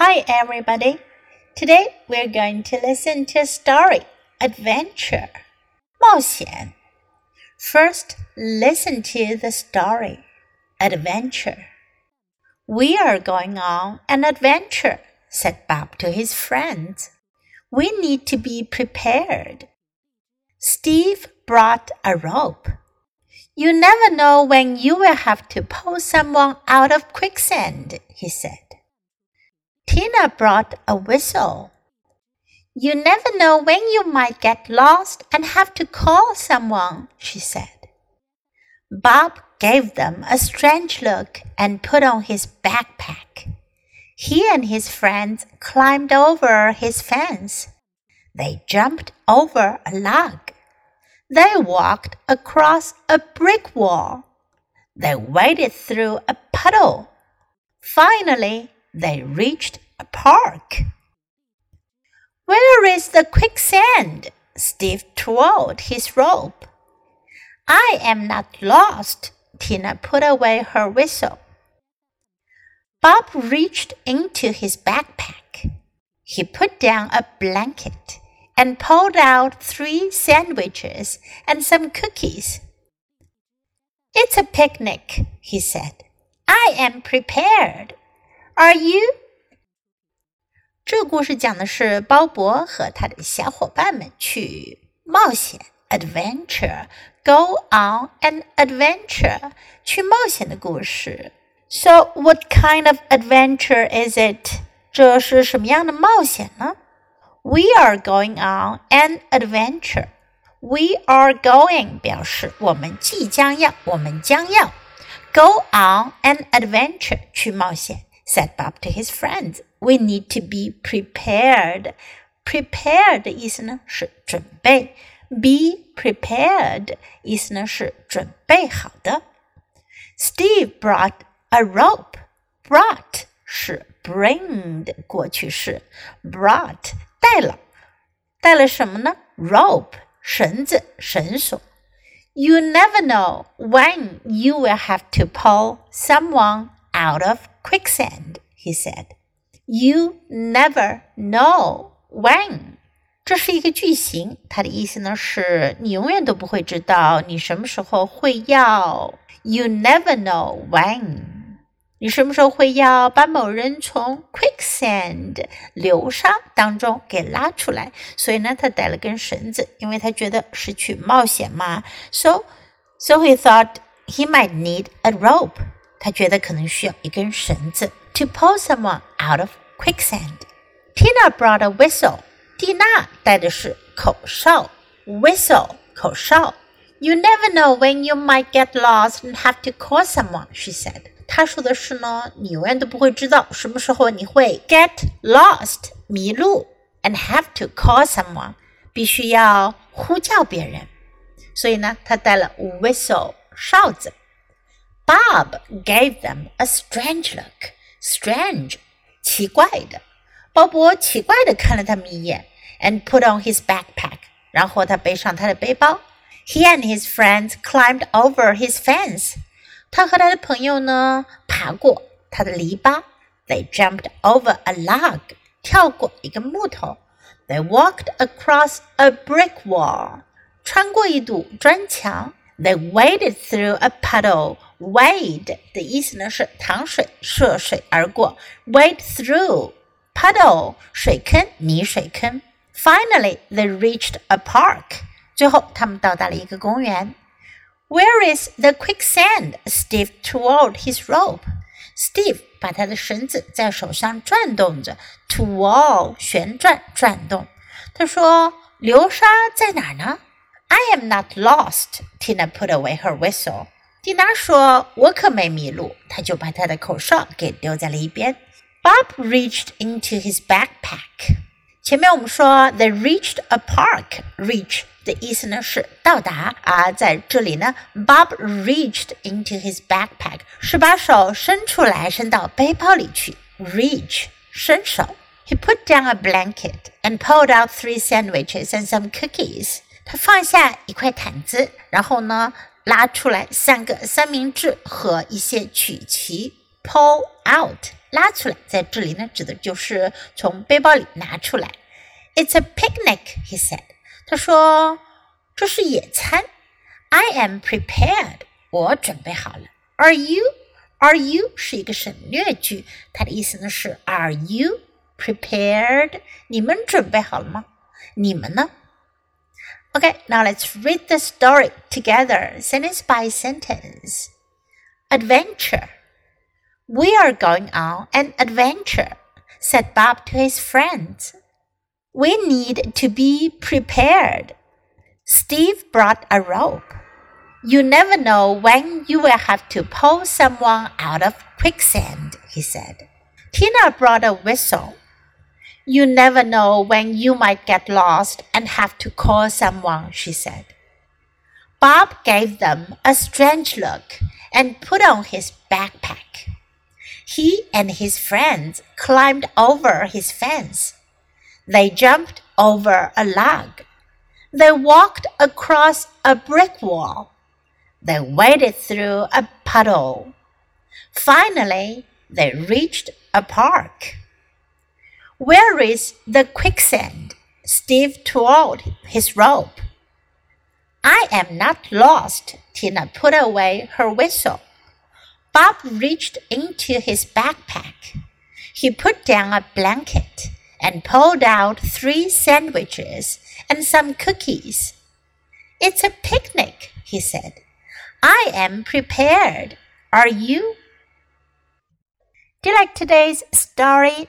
Hi, everybody. Today we're going to listen to a story Adventure 冒险. First, listen to the story Adventure. We are going on an adventure, said Bob to his friends. We need to be prepared. Steve brought a rope. You never know when you will have to pull someone out of quicksand, he said. Tina brought a whistle. You never know when you might get lost and have to call someone, she said. Bob gave them a strange look and put on his backpack. He and his friends climbed over his fence. They jumped over a log. They walked across a brick wall. They waded through a puddle. Finally, they reached a park. Where is the quicksand? Steve twirled his rope. I am not lost. Tina put away her whistle. Bob reached into his backpack. He put down a blanket and pulled out three sandwiches and some cookies. It's a picnic, he said. I am prepared. Are you? 这个故事讲的是鲍勃和他的小伙伴们去冒险 （adventure），go on an adventure，去冒险的故事。So what kind of adventure is it？这是什么样的冒险呢？We are going on an adventure. We are going 表示我们即将要，我们将要 go on an adventure 去冒险。 said Bob to his friends. We need to be prepared. Prepared 的意思呢是准备，be prepared 意思呢是准备好的。Steve brought a rope. Brought 是 bring 的过去式，brought 带了，带了什么呢？Rope 绳子、绳索。You never know when you will have to pull someone out of quicksand, he said. You never know when. 这是一个句型，它的意思呢是你永远都不会知道你什么时候会要。You never know when. 你什么时候会要把某人从 quicksand 流沙当中给拉出来？所以呢，他带了根绳子，因为他觉得是去冒险嘛。So, so he thought he might need a rope. 他觉得可能需要一根绳子 to pull someone out of quicksand. Tina brought a whistle. 蒂娜带的是口哨，whistle 口哨。You never know when you might get lost and have to call someone, she said. 她说的是呢，你永远都不会知道什么时候你会 get lost 迷路，and have to call someone 必须要呼叫别人。所以呢，她带了 whistle 哨子。 Bob gave them a strange look. Strange，奇怪的。鲍勃奇怪的看了他们一眼，and put on his backpack。然后他背上他的背包。He and his friends climbed over his fence。他和他的朋友呢，爬过他的篱笆。They jumped over a log。跳过一个木头。They walked across a brick wall。穿过一堵砖墙。They waded through a puddle. Wade 的意思呢是淌水、涉水而过。Wade through puddle 水坑、泥水坑。Finally, they reached a park. 最后，他们到达了一个公园。Where is the quicksand? Steve twirled his rope. Steve 把他的绳子在手上转动着，twirl 旋转转动。他说：“流沙在哪儿呢？” I am not lost. Tina put away her whistle. 蒂娜说：“我可没迷路。”她就把她的口哨给丢在了一边。Bob reached into his backpack. 前面我们说 they reached a park. Reach 的意思呢是到达，而在这里呢，Bob reached into his backpack 是把手伸出来，伸到背包里去。Reach 伸手。He put down a blanket and pulled out three sandwiches and some cookies. 他放下一块毯子，然后呢， 拉出来三个三明治和一些曲奇。Pull out 拉出来，在这里呢，指的就是从背包里拿出来。It's a picnic, he said. 他说这是野餐。I am prepared. 我准备好了。Are you? Are you 是一个省略句，它的意思呢是 Are you prepared？你们准备好了吗？你们呢？Okay, now let's read the story together, sentence by sentence. Adventure. We are going on an adventure, said Bob to his friends. We need to be prepared. Steve brought a rope. You never know when you will have to pull someone out of quicksand, he said. Tina brought a whistle. You never know when you might get lost and have to call someone, she said. Bob gave them a strange look and put on his backpack. He and his friends climbed over his fence. They jumped over a log. They walked across a brick wall. They waded through a puddle. Finally, they reached a park. Where is the quicksand? Steve twirled his rope. I am not lost. Tina put away her whistle. Bob reached into his backpack. He put down a blanket and pulled out three sandwiches and some cookies. It's a picnic, he said. I am prepared. Are you? Do you like today's story?